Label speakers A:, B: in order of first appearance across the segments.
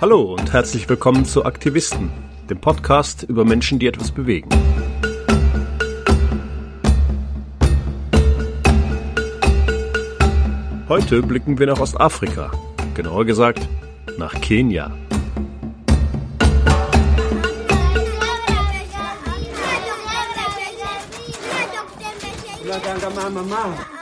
A: Hallo und herzlich willkommen zu Aktivisten, dem Podcast über Menschen, die etwas bewegen. Heute blicken wir nach Ostafrika, genauer gesagt nach Kenia.
B: Ein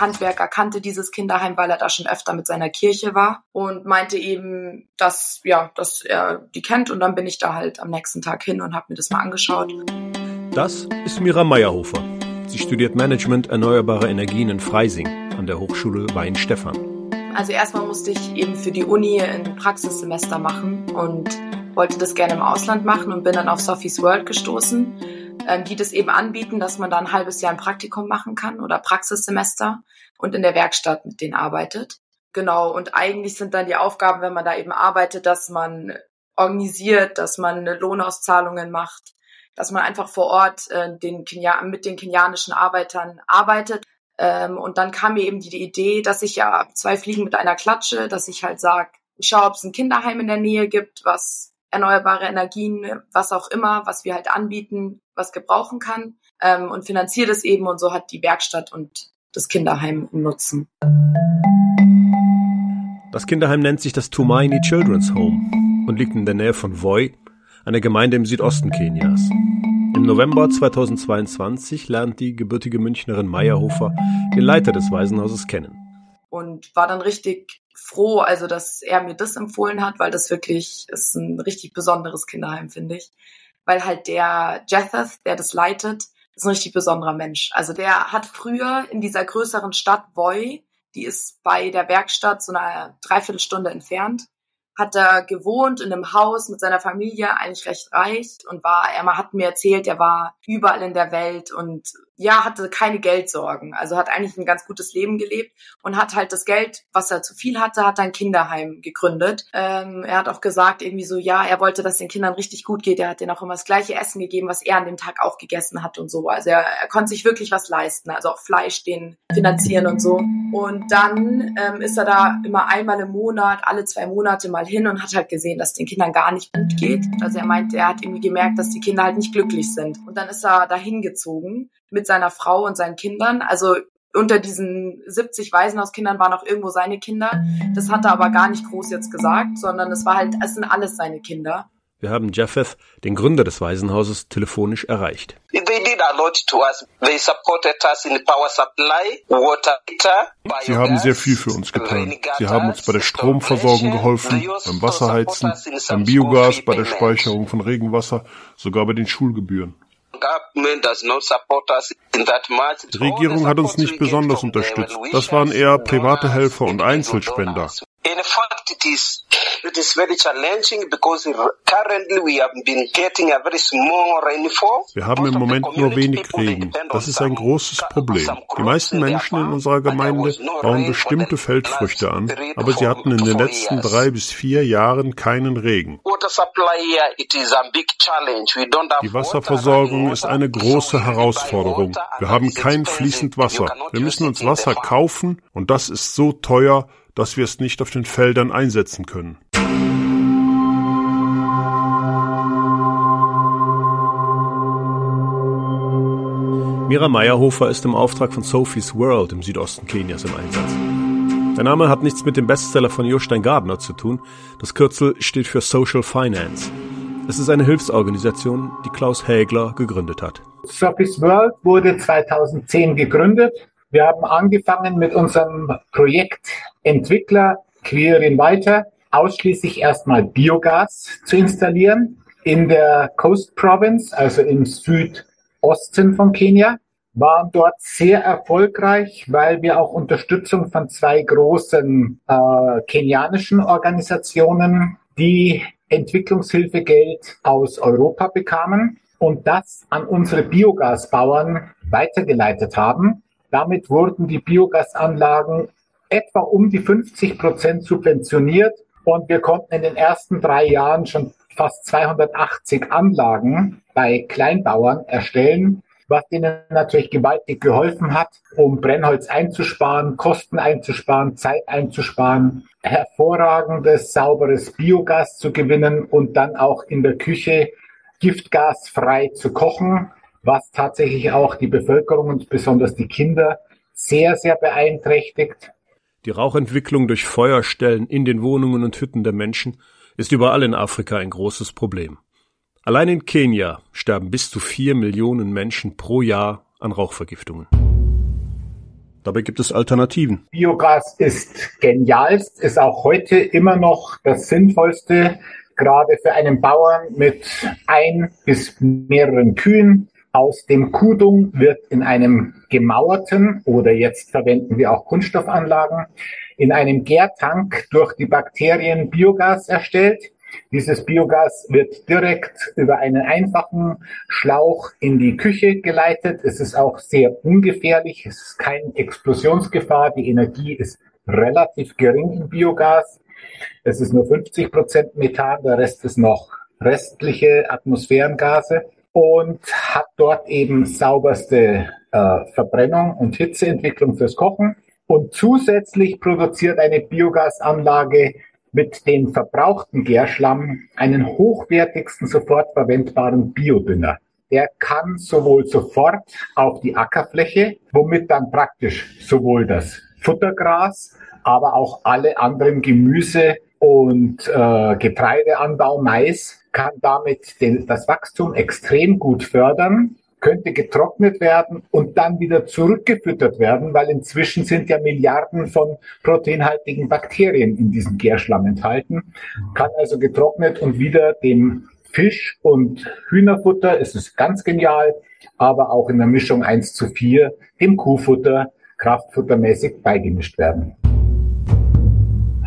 B: Handwerker kannte dieses Kinderheim, weil er da schon öfter mit seiner Kirche war und meinte eben, dass, ja, dass er die kennt und dann bin ich da halt am nächsten Tag hin und habe mir das mal angeschaut.
A: Das ist Mira Meyerhofer. Sie studiert Management erneuerbare Energien in Freising an der Hochschule Weinstefan.
B: Also erstmal musste ich eben für die Uni ein Praxissemester machen und wollte das gerne im Ausland machen und bin dann auf Sophie's World gestoßen, ähm, die das eben anbieten, dass man da ein halbes Jahr ein Praktikum machen kann oder Praxissemester und in der Werkstatt mit denen arbeitet. Genau, und eigentlich sind dann die Aufgaben, wenn man da eben arbeitet, dass man organisiert, dass man Lohnauszahlungen macht, dass man einfach vor Ort äh, den Kenia mit den kenianischen Arbeitern arbeitet. Ähm, und dann kam mir eben die, die Idee, dass ich ja zwei Fliegen mit einer Klatsche, dass ich halt sage, ich schaue, ob es ein Kinderheim in der Nähe gibt, was erneuerbare Energien, was auch immer, was wir halt anbieten, was gebrauchen kann ähm, und finanziere das eben und so hat die Werkstatt und das Kinderheim Nutzen.
A: Das Kinderheim nennt sich das Tumaini Children's Home und liegt in der Nähe von Voi, einer Gemeinde im Südosten Kenias. Im November 2022 lernt die gebürtige Münchnerin Meyerhofer den Leiter des Waisenhauses kennen.
B: Und war dann richtig froh, also dass er mir das empfohlen hat, weil das wirklich ist ein richtig besonderes Kinderheim, finde ich. Weil halt der Jetheth, der das leitet, ist ein richtig besonderer Mensch. Also der hat früher in dieser größeren Stadt Voi, die ist bei der Werkstatt so eine Dreiviertelstunde entfernt, hat er gewohnt in einem Haus mit seiner Familie, eigentlich recht reich und war, er hat mir erzählt, er war überall in der Welt und ja, hatte keine Geldsorgen. Also hat eigentlich ein ganz gutes Leben gelebt und hat halt das Geld, was er zu viel hatte, hat ein Kinderheim gegründet. Ähm, er hat auch gesagt, irgendwie so, ja, er wollte, dass den Kindern richtig gut geht. Er hat denen auch immer das gleiche Essen gegeben, was er an dem Tag auch gegessen hat und so. Also er, er konnte sich wirklich was leisten, also auch Fleisch den finanzieren und so. Und dann ähm, ist er da immer einmal im Monat, alle zwei Monate mal hin und hat halt gesehen, dass den Kindern gar nicht gut geht. Also er meinte, er hat irgendwie gemerkt, dass die Kinder halt nicht glücklich sind. Und dann ist er da hingezogen mit seiner Frau und seinen Kindern. Also unter diesen 70 Waisenhauskindern waren auch irgendwo seine Kinder. Das hat er aber gar nicht groß jetzt gesagt, sondern es war halt, es sind alles seine Kinder.
A: Wir haben Japheth, den Gründer des Waisenhauses, telefonisch erreicht.
C: Sie haben sehr viel für uns getan. Sie haben uns bei der Stromversorgung geholfen, beim Wasserheizen, beim Biogas, bei der Speicherung von Regenwasser, sogar bei den Schulgebühren. Die Regierung hat uns nicht besonders unterstützt. Das waren eher private Helfer und Einzelspender. In fact, it is it is very challenging because currently we have been getting a very small rainfall. Wir haben im Moment nur wenig Regen. Das ist ein großes Problem. Die meisten Menschen in unserer Gemeinde bauen bestimmte Feldfrüchte an, aber sie hatten in den letzten drei bis vier Jahren keinen Regen. Die Wasserversorgung ist eine große Herausforderung. Wir haben kein fließend Wasser. Wir müssen uns Wasser kaufen und das ist so teuer, dass wir es nicht auf den Feldern einsetzen können.
A: Mira Meyerhofer ist im Auftrag von Sophie's World im Südosten Kenias im Einsatz. Der Name hat nichts mit dem Bestseller von Jostein Gardner zu tun. Das Kürzel steht für Social Finance. Es ist eine Hilfsorganisation, die Klaus Hägler gegründet hat.
D: Sophie's World wurde 2010 gegründet wir haben angefangen mit unserem Projekt Entwickler queeren weiter, ausschließlich erstmal Biogas zu installieren in der Coast Province, also im Südosten von Kenia, waren dort sehr erfolgreich, weil wir auch Unterstützung von zwei großen äh, kenianischen Organisationen, die Entwicklungshilfegeld aus Europa bekamen und das an unsere Biogasbauern weitergeleitet haben. Damit wurden die Biogasanlagen etwa um die 50 Prozent subventioniert und wir konnten in den ersten drei Jahren schon fast 280 Anlagen bei Kleinbauern erstellen. was denen natürlich gewaltig geholfen hat, um Brennholz einzusparen, Kosten einzusparen, Zeit einzusparen, hervorragendes, sauberes Biogas zu gewinnen und dann auch in der Küche giftgasfrei zu kochen, was tatsächlich auch die Bevölkerung und besonders die Kinder sehr, sehr beeinträchtigt.
A: Die Rauchentwicklung durch Feuerstellen in den Wohnungen und Hütten der Menschen ist überall in Afrika ein großes Problem. Allein in Kenia sterben bis zu vier Millionen Menschen pro Jahr an Rauchvergiftungen. Dabei gibt es Alternativen.
D: Biogas ist genialst, ist auch heute immer noch das Sinnvollste, gerade für einen Bauern mit ein bis mehreren Kühen. Aus dem Kudung wird in einem gemauerten oder jetzt verwenden wir auch Kunststoffanlagen in einem Gärtank durch die Bakterien Biogas erstellt. Dieses Biogas wird direkt über einen einfachen Schlauch in die Küche geleitet. Es ist auch sehr ungefährlich. Es ist keine Explosionsgefahr. Die Energie ist relativ gering im Biogas. Es ist nur 50 Prozent Methan. Der Rest ist noch restliche Atmosphärengase und hat dort eben sauberste äh, Verbrennung und Hitzeentwicklung fürs Kochen. Und zusätzlich produziert eine Biogasanlage mit dem verbrauchten Gärschlamm einen hochwertigsten sofort verwendbaren Biodünger. Der kann sowohl sofort auf die Ackerfläche, womit dann praktisch sowohl das Futtergras, aber auch alle anderen Gemüse und äh, Getreideanbau, Mais, kann damit den, das Wachstum extrem gut fördern könnte getrocknet werden und dann wieder zurückgefüttert werden, weil inzwischen sind ja Milliarden von proteinhaltigen Bakterien in diesem Gärschlamm enthalten. Kann also getrocknet und wieder dem Fisch und Hühnerfutter, es ist ganz genial, aber auch in der Mischung 1 zu 4 dem Kuhfutter kraftfuttermäßig beigemischt werden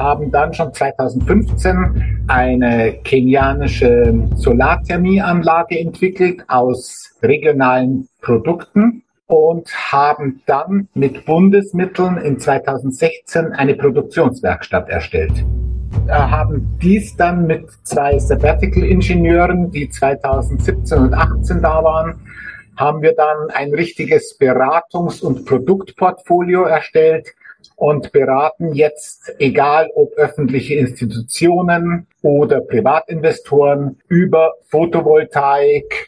D: haben dann schon 2015 eine kenianische Solarthermieanlage entwickelt aus regionalen Produkten und haben dann mit Bundesmitteln in 2016 eine Produktionswerkstatt erstellt. Haben dies dann mit zwei Sabbatical-Ingenieuren, die 2017 und 2018 da waren, haben wir dann ein richtiges Beratungs- und Produktportfolio erstellt, und beraten jetzt, egal ob öffentliche Institutionen oder Privatinvestoren, über Photovoltaik,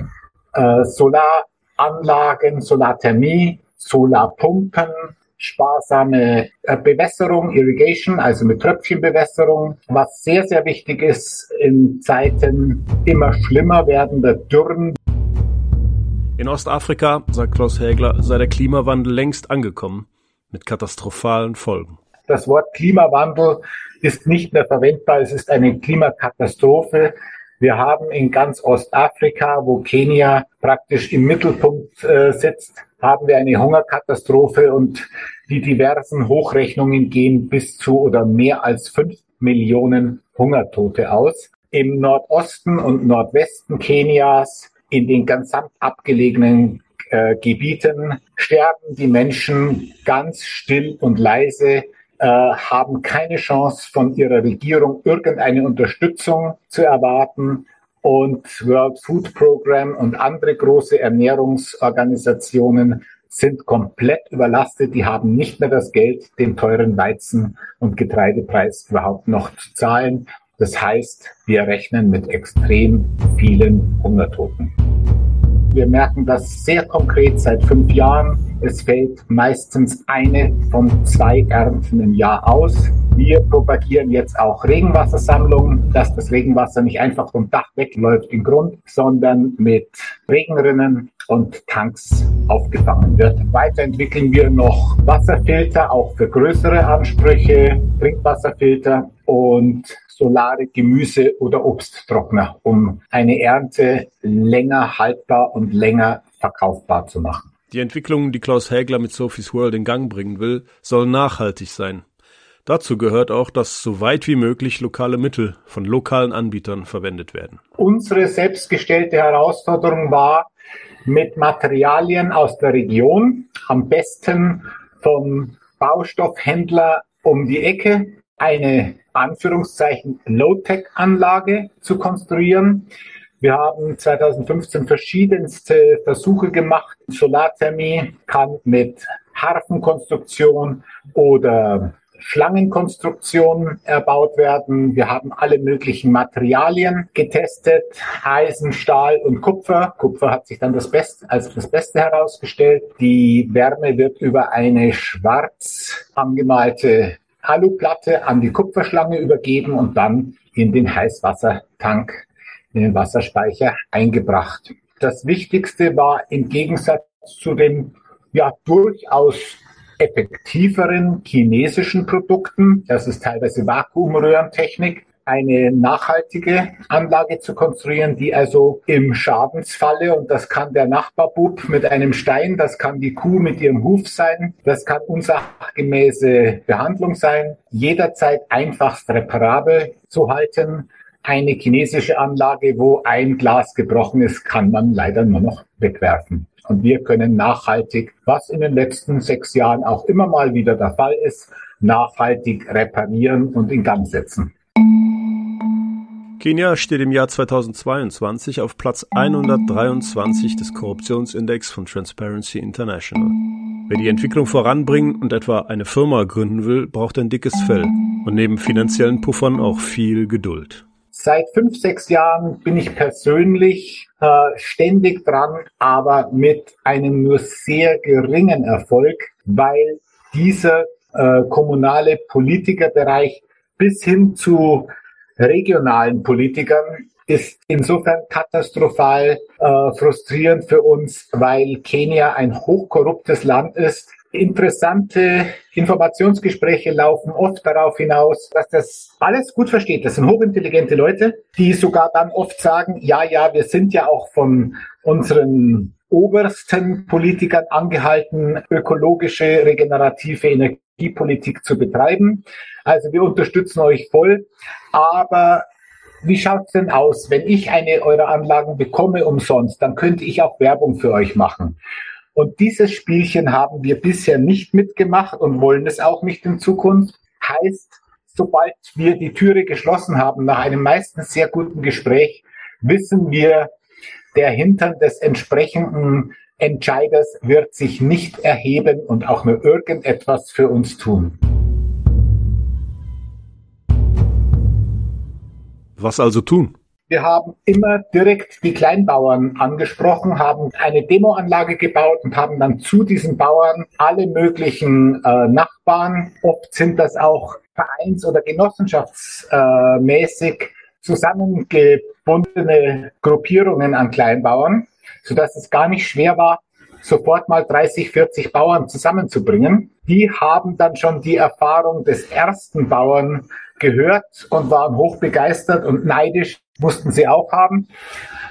D: äh, Solaranlagen, Solarthermie, Solarpumpen, sparsame äh, Bewässerung, Irrigation, also mit Tröpfchenbewässerung, was sehr, sehr wichtig ist in Zeiten immer schlimmer werdender Dürren.
A: In Ostafrika, sagt Klaus Hägler, sei der Klimawandel längst angekommen mit katastrophalen Folgen.
D: Das Wort Klimawandel ist nicht mehr verwendbar. Es ist eine Klimakatastrophe. Wir haben in ganz Ostafrika, wo Kenia praktisch im Mittelpunkt äh, sitzt, haben wir eine Hungerkatastrophe und die diversen Hochrechnungen gehen bis zu oder mehr als fünf Millionen Hungertote aus. Im Nordosten und Nordwesten Kenias, in den ganz abgelegenen äh, Gebieten sterben die Menschen ganz still und leise, äh, haben keine Chance von ihrer Regierung irgendeine Unterstützung zu erwarten. Und World Food Program und andere große Ernährungsorganisationen sind komplett überlastet. Die haben nicht mehr das Geld, den teuren Weizen- und Getreidepreis überhaupt noch zu zahlen. Das heißt, wir rechnen mit extrem vielen Hungertoten. Wir merken das sehr konkret seit fünf Jahren. Es fällt meistens eine von zwei Ernten im Jahr aus. Wir propagieren jetzt auch Regenwassersammlungen, dass das Regenwasser nicht einfach vom Dach wegläuft im Grund, sondern mit Regenrinnen und Tanks aufgefangen wird. Weiterentwickeln wir noch Wasserfilter, auch für größere Ansprüche, Trinkwasserfilter und solare Gemüse- oder Obsttrockner, um eine Ernte länger haltbar und länger verkaufbar zu machen.
A: Die Entwicklungen, die Klaus Hägler mit Sophie's World in Gang bringen will, sollen nachhaltig sein. Dazu gehört auch, dass so weit wie möglich lokale Mittel von lokalen Anbietern verwendet werden.
D: Unsere selbstgestellte Herausforderung war, mit Materialien aus der Region, am besten vom Baustoffhändler um die Ecke, eine Anführungszeichen Low-Tech-Anlage zu konstruieren. Wir haben 2015 verschiedenste Versuche gemacht. Solarthermie kann mit Harfenkonstruktion oder Schlangenkonstruktion erbaut werden. Wir haben alle möglichen Materialien getestet, Eisen, Stahl und Kupfer. Kupfer hat sich dann das Beste, als das Beste herausgestellt. Die Wärme wird über eine schwarz angemalte Aluplatte an die Kupferschlange übergeben und dann in den Heißwassertank, in den Wasserspeicher eingebracht. Das Wichtigste war im Gegensatz zu den ja durchaus effektiveren chinesischen Produkten, das ist teilweise Vakuumröhrentechnik, eine nachhaltige Anlage zu konstruieren, die also im Schadensfalle, und das kann der Nachbarbub mit einem Stein, das kann die Kuh mit ihrem Huf sein, das kann unsachgemäße Behandlung sein, jederzeit einfachst reparabel zu halten. Eine chinesische Anlage, wo ein Glas gebrochen ist, kann man leider nur noch wegwerfen. Und wir können nachhaltig, was in den letzten sechs Jahren auch immer mal wieder der Fall ist, nachhaltig reparieren und in Gang setzen.
A: Kenia steht im Jahr 2022 auf Platz 123 des Korruptionsindex von Transparency International. Wer die Entwicklung voranbringen und etwa eine Firma gründen will, braucht ein dickes Fell und neben finanziellen Puffern auch viel Geduld.
D: Seit fünf, sechs Jahren bin ich persönlich äh, ständig dran, aber mit einem nur sehr geringen Erfolg, weil dieser äh, kommunale Politikerbereich bis hin zu regionalen Politikern ist insofern katastrophal äh, frustrierend für uns, weil Kenia ein hochkorruptes Land ist, Interessante Informationsgespräche laufen oft darauf hinaus, dass das alles gut versteht. Das sind hochintelligente Leute, die sogar dann oft sagen, ja, ja, wir sind ja auch von unseren obersten Politikern angehalten, ökologische, regenerative Energiepolitik zu betreiben. Also wir unterstützen euch voll. Aber wie schaut's denn aus? Wenn ich eine eurer Anlagen bekomme umsonst, dann könnte ich auch Werbung für euch machen. Und dieses Spielchen haben wir bisher nicht mitgemacht und wollen es auch nicht in Zukunft. Heißt, sobald wir die Türe geschlossen haben, nach einem meistens sehr guten Gespräch, wissen wir, der Hintern des entsprechenden Entscheiders wird sich nicht erheben und auch nur irgendetwas für uns tun.
A: Was also tun?
D: Wir haben immer direkt die Kleinbauern angesprochen, haben eine Demoanlage gebaut und haben dann zu diesen Bauern alle möglichen äh, Nachbarn, oft sind das auch vereins- oder genossenschaftsmäßig zusammengebundene Gruppierungen an Kleinbauern, sodass es gar nicht schwer war, sofort mal 30, 40 Bauern zusammenzubringen. Die haben dann schon die Erfahrung des ersten Bauern gehört und waren hochbegeistert und neidisch, mussten sie auch haben,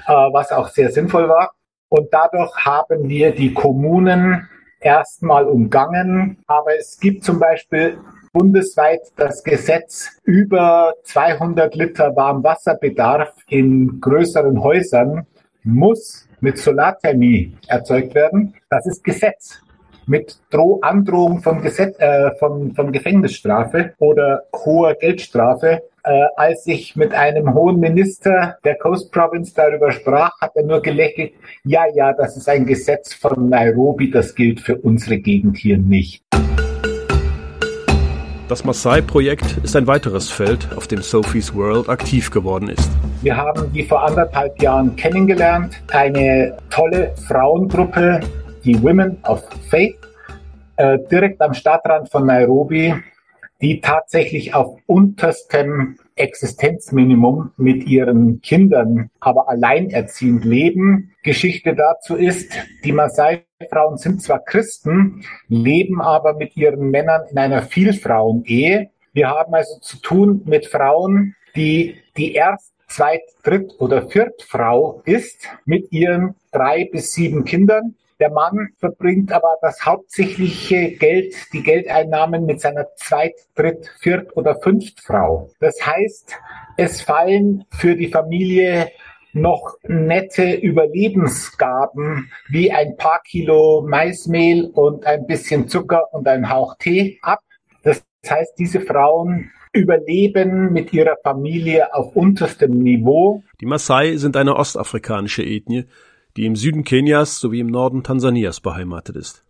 D: äh, was auch sehr sinnvoll war. Und dadurch haben wir die Kommunen erstmal umgangen. Aber es gibt zum Beispiel bundesweit das Gesetz über 200 Liter Warmwasserbedarf in größeren Häusern muss mit Solarthermie erzeugt werden. Das ist Gesetz mit Droh Androhung von, Gesetz, äh, von, von Gefängnisstrafe oder hoher Geldstrafe. Äh, als ich mit einem hohen Minister der Coast Province darüber sprach, hat er nur gelächelt, ja, ja, das ist ein Gesetz von Nairobi, das gilt für unsere Gegend hier nicht.
A: Das Maasai-Projekt ist ein weiteres Feld, auf dem Sophie's World aktiv geworden ist.
D: Wir haben die vor anderthalb Jahren kennengelernt. Eine tolle Frauengruppe, die Women of Faith äh, direkt am Stadtrand von Nairobi, die tatsächlich auf unterstem Existenzminimum mit ihren Kindern, aber alleinerziehend leben. Geschichte dazu ist, die Maasai-Frauen sind zwar Christen, leben aber mit ihren Männern in einer Vielfrauen-Ehe. Wir haben also zu tun mit Frauen, die die erst, zweit, dritt oder viertfrau ist mit ihren drei bis sieben Kindern der Mann verbringt aber das hauptsächliche Geld, die Geldeinnahmen mit seiner Zweit-, Dritt-, Viert- oder Fünftfrau. Das heißt, es fallen für die Familie noch nette Überlebensgaben wie ein paar Kilo Maismehl und ein bisschen Zucker und ein Hauch Tee ab. Das heißt, diese Frauen überleben mit ihrer Familie auf unterstem Niveau.
A: Die Maasai sind eine ostafrikanische Ethnie, die im Süden Kenias sowie im Norden Tansanias beheimatet ist.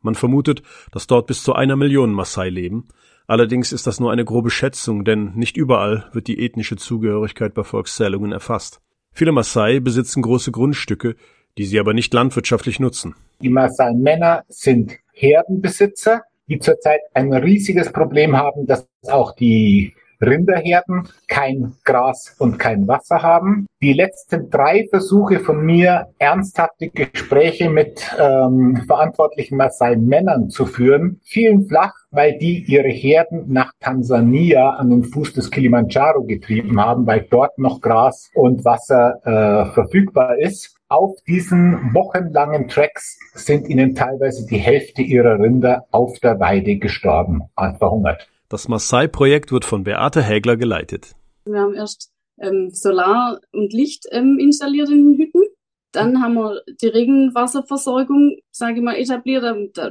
A: Man vermutet, dass dort bis zu einer Million Maasai leben. Allerdings ist das nur eine grobe Schätzung, denn nicht überall wird die ethnische Zugehörigkeit bei Volkszählungen erfasst. Viele Maasai besitzen große Grundstücke, die sie aber nicht landwirtschaftlich nutzen.
D: Die Maasai-Männer sind Herdenbesitzer, die zurzeit ein riesiges Problem haben, dass auch die Rinderherden kein Gras und kein Wasser haben. Die letzten drei Versuche von mir, ernsthafte Gespräche mit ähm, verantwortlichen Maasai-Männern zu führen, fielen flach, weil die ihre Herden nach Tansania an den Fuß des Kilimanjaro getrieben haben, weil dort noch Gras und Wasser äh, verfügbar ist. Auf diesen wochenlangen Tracks sind ihnen teilweise die Hälfte ihrer Rinder auf der Weide gestorben, verhungert.
A: Das Maasai-Projekt wird von Beate Hägler geleitet.
E: Wir haben erst ähm, Solar und Licht ähm, installiert in den Hütten. Dann haben wir die Regenwasserversorgung, sage ich mal, etabliert,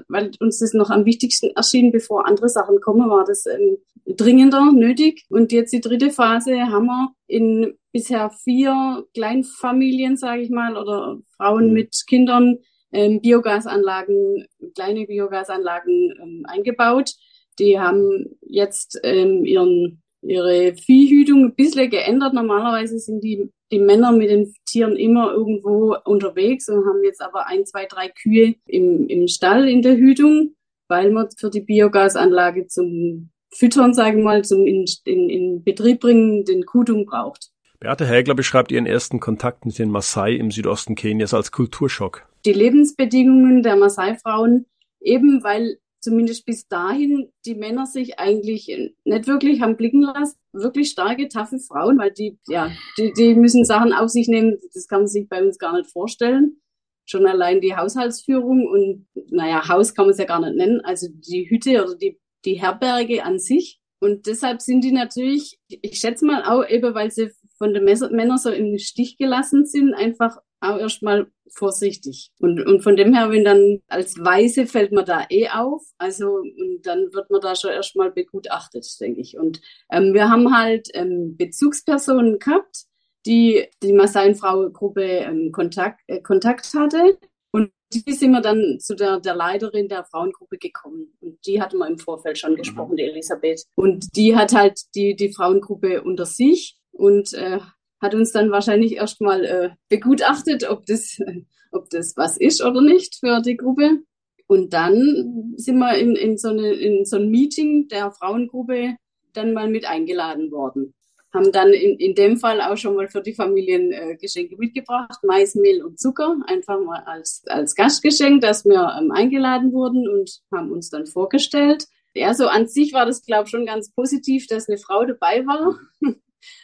E: weil uns das noch am wichtigsten erschien, bevor andere Sachen kommen, war das ähm, dringender nötig. Und jetzt die dritte Phase haben wir in bisher vier Kleinfamilien, sage ich mal, oder Frauen mhm. mit Kindern ähm, Biogasanlagen, kleine Biogasanlagen ähm, eingebaut die haben jetzt ähm, ihren, ihre Viehhütung ein bisschen geändert. Normalerweise sind die, die Männer mit den Tieren immer irgendwo unterwegs und haben jetzt aber ein, zwei, drei Kühe im, im Stall in der Hütung, weil man für die Biogasanlage zum Füttern, sagen wir mal, zum in, in, in Betrieb bringen, den Kutung braucht.
A: Beate Hägler beschreibt ihren ersten Kontakt mit den Maasai im Südosten Kenias als Kulturschock.
E: Die Lebensbedingungen der Maasai-Frauen, eben weil zumindest bis dahin die Männer sich eigentlich nicht wirklich haben blicken lassen. Wirklich starke, taffe Frauen, weil die, ja, die, die müssen Sachen auf sich nehmen, das kann man sich bei uns gar nicht vorstellen. Schon allein die Haushaltsführung und, naja, Haus kann man es ja gar nicht nennen, also die Hütte oder die, die Herberge an sich. Und deshalb sind die natürlich, ich schätze mal auch eben, weil sie von den Männern so im Stich gelassen sind, einfach auch erstmal vorsichtig. Und, und von dem her, wenn dann als Weise fällt man da eh auf, also und dann wird man da schon erstmal begutachtet, denke ich. Und ähm, wir haben halt ähm, Bezugspersonen gehabt, die die Massaienfrau-Gruppe ähm, Kontakt, äh, Kontakt hatte. Und die sind wir dann zu der, der Leiterin der Frauengruppe gekommen. Und die hatten wir im Vorfeld schon gesprochen, die Elisabeth. Und die hat halt die, die Frauengruppe unter sich und äh, hat uns dann wahrscheinlich erstmal äh, begutachtet, ob das, ob das was ist oder nicht für die Gruppe. Und dann sind wir in, in, so, eine, in so ein Meeting der Frauengruppe dann mal mit eingeladen worden. Haben dann in, in dem Fall auch schon mal für die Familien äh, Geschenke mitgebracht, Mais, Mehl und Zucker, einfach mal als, als Gastgeschenk, dass wir ähm, eingeladen wurden und haben uns dann vorgestellt. Ja, so an sich war das, glaube ich, schon ganz positiv, dass eine Frau dabei war.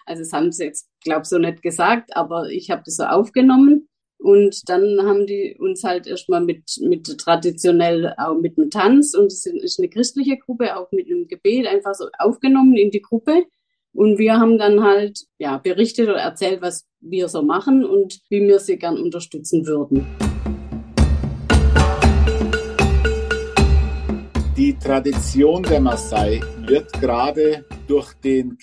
E: Also das haben sie jetzt, glaube so nicht gesagt, aber ich habe das so aufgenommen. Und dann haben die uns halt erstmal mit, mit traditionell auch mit einem Tanz und es ist eine christliche Gruppe, auch mit einem Gebet einfach so aufgenommen in die Gruppe. Und wir haben dann halt ja berichtet oder erzählt, was wir so machen und wie wir sie gern unterstützen würden.
D: Die Tradition der Maasai wird gerade durch den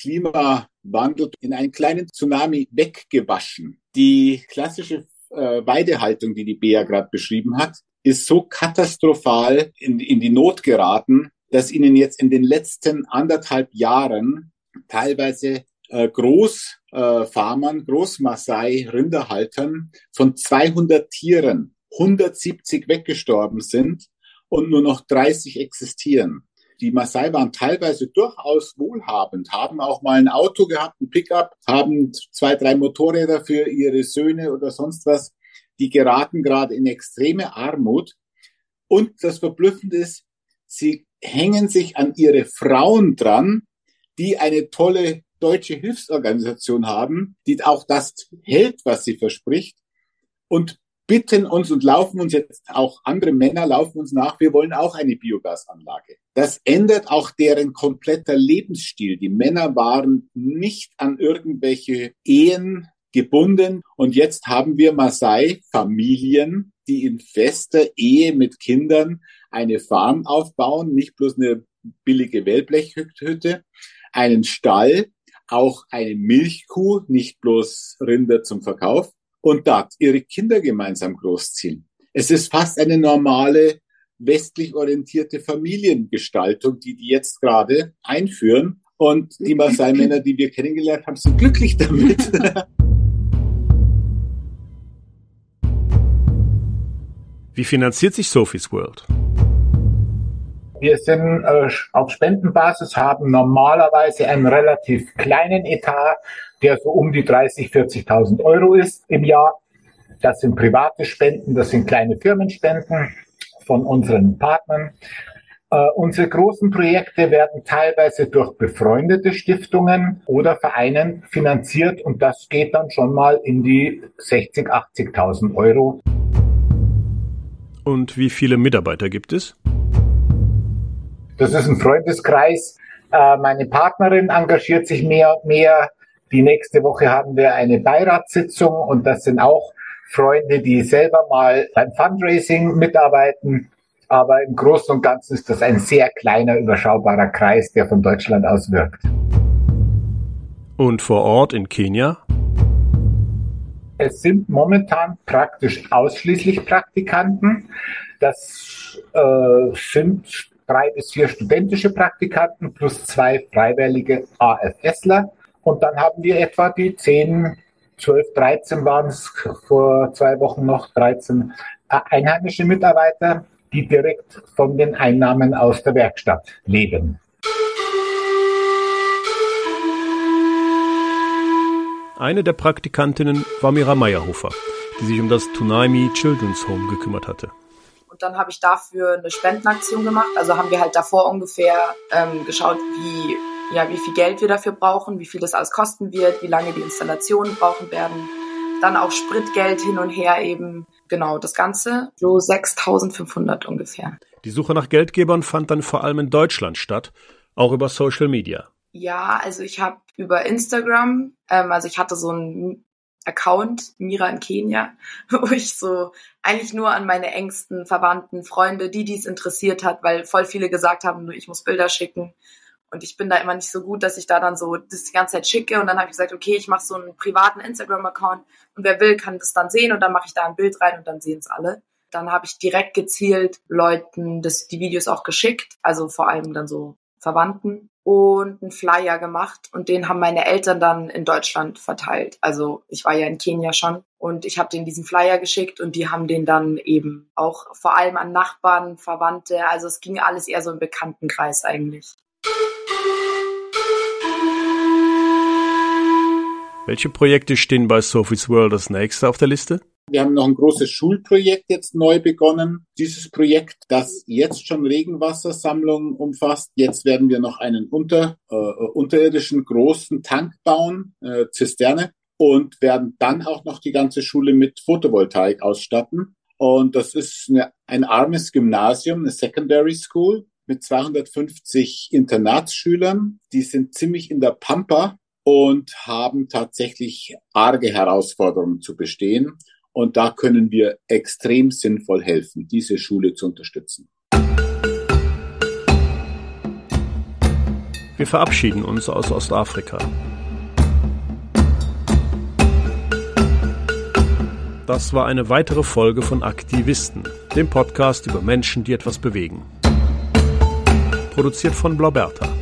D: Klimawandel in einen kleinen Tsunami weggewaschen. Die klassische äh, Weidehaltung, die die Bea gerade beschrieben hat, ist so katastrophal in, in die Not geraten, dass ihnen jetzt in den letzten anderthalb Jahren teilweise äh, Großfarmern, äh, Großmaasai, Rinderhaltern von 200 Tieren 170 weggestorben sind und nur noch 30 existieren. Die Maasai waren teilweise durchaus wohlhabend, haben auch mal ein Auto gehabt, ein Pickup, haben zwei, drei Motorräder für ihre Söhne oder sonst was. Die geraten gerade in extreme Armut. Und das Verblüffende ist, sie hängen sich an ihre Frauen dran, die eine tolle deutsche Hilfsorganisation haben, die auch das hält, was sie verspricht. Und bitten uns und laufen uns jetzt auch andere Männer laufen uns nach, wir wollen auch eine Biogasanlage. Das ändert auch deren kompletter Lebensstil. Die Männer waren nicht an irgendwelche Ehen gebunden und jetzt haben wir Maasai-Familien, die in fester Ehe mit Kindern eine Farm aufbauen, nicht bloß eine billige Wellblechhütte, einen Stall, auch eine Milchkuh, nicht bloß Rinder zum Verkauf und dort ihre Kinder gemeinsam großziehen. Es ist fast eine normale westlich orientierte Familiengestaltung, die die jetzt gerade einführen. Und die Maasai-Männer, die wir kennengelernt haben, sind glücklich damit.
A: Wie finanziert sich Sophie's World?
D: Wir sind äh, auf Spendenbasis, haben normalerweise einen relativ kleinen Etat, der so um die 30, 40.000 Euro ist im Jahr. Das sind private Spenden, das sind kleine Firmenspenden von unseren Partnern. Äh, unsere großen Projekte werden teilweise durch befreundete Stiftungen oder Vereinen finanziert und das geht dann schon mal in die 60, 80.000 Euro.
A: Und wie viele Mitarbeiter gibt es?
D: Das ist ein Freundeskreis. Äh, meine Partnerin engagiert sich mehr und mehr. Die nächste Woche haben wir eine Beiratssitzung und das sind auch Freunde, die selber mal beim Fundraising mitarbeiten. Aber im Großen und Ganzen ist das ein sehr kleiner, überschaubarer Kreis, der von Deutschland aus wirkt.
A: Und vor Ort in Kenia?
D: Es sind momentan praktisch ausschließlich Praktikanten. Das äh, sind drei bis vier studentische Praktikanten plus zwei freiwillige AFSler. Und dann haben wir etwa die zehn 12, 13 waren es vor zwei Wochen noch, 13 äh, einheimische Mitarbeiter, die direkt von den Einnahmen aus der Werkstatt leben.
A: Eine der Praktikantinnen war Mira Meyerhofer, die sich um das Tunaimi Children's Home gekümmert hatte.
B: Und dann habe ich dafür eine Spendenaktion gemacht. Also haben wir halt davor ungefähr ähm, geschaut, wie ja, wie viel Geld wir dafür brauchen, wie viel das alles kosten wird, wie lange die Installationen brauchen werden. Dann auch Spritgeld hin und her eben. Genau, das Ganze so 6500 ungefähr.
A: Die Suche nach Geldgebern fand dann vor allem in Deutschland statt, auch über Social Media.
B: Ja, also ich habe über Instagram, ähm, also ich hatte so einen Account, Mira in Kenia, wo ich so eigentlich nur an meine engsten Verwandten, Freunde, die dies interessiert hat, weil voll viele gesagt haben, ich muss Bilder schicken. Und ich bin da immer nicht so gut, dass ich da dann so das die ganze Zeit schicke. Und dann habe ich gesagt, okay, ich mache so einen privaten Instagram-Account und wer will, kann das dann sehen und dann mache ich da ein Bild rein und dann sehen es alle. Dann habe ich direkt gezielt Leuten das, die Videos auch geschickt, also vor allem dann so Verwandten und einen Flyer gemacht und den haben meine Eltern dann in Deutschland verteilt. Also ich war ja in Kenia schon und ich habe denen diesen Flyer geschickt und die haben den dann eben auch vor allem an Nachbarn, Verwandte, also es ging alles eher so im Bekanntenkreis eigentlich.
A: Welche Projekte stehen bei Sophie's World als nächste auf der Liste?
D: Wir haben noch ein großes Schulprojekt jetzt neu begonnen. Dieses Projekt, das jetzt schon Regenwassersammlungen umfasst. Jetzt werden wir noch einen unter, äh, unterirdischen großen Tank bauen, äh, Zisterne, und werden dann auch noch die ganze Schule mit Photovoltaik ausstatten. Und das ist eine, ein armes Gymnasium, eine Secondary School mit 250 Internatsschülern. Die sind ziemlich in der Pampa und haben tatsächlich arge Herausforderungen zu bestehen. Und da können wir extrem sinnvoll helfen, diese Schule zu unterstützen.
A: Wir verabschieden uns aus Ostafrika. Das war eine weitere Folge von Aktivisten, dem Podcast über Menschen, die etwas bewegen. Produziert von Blauberta.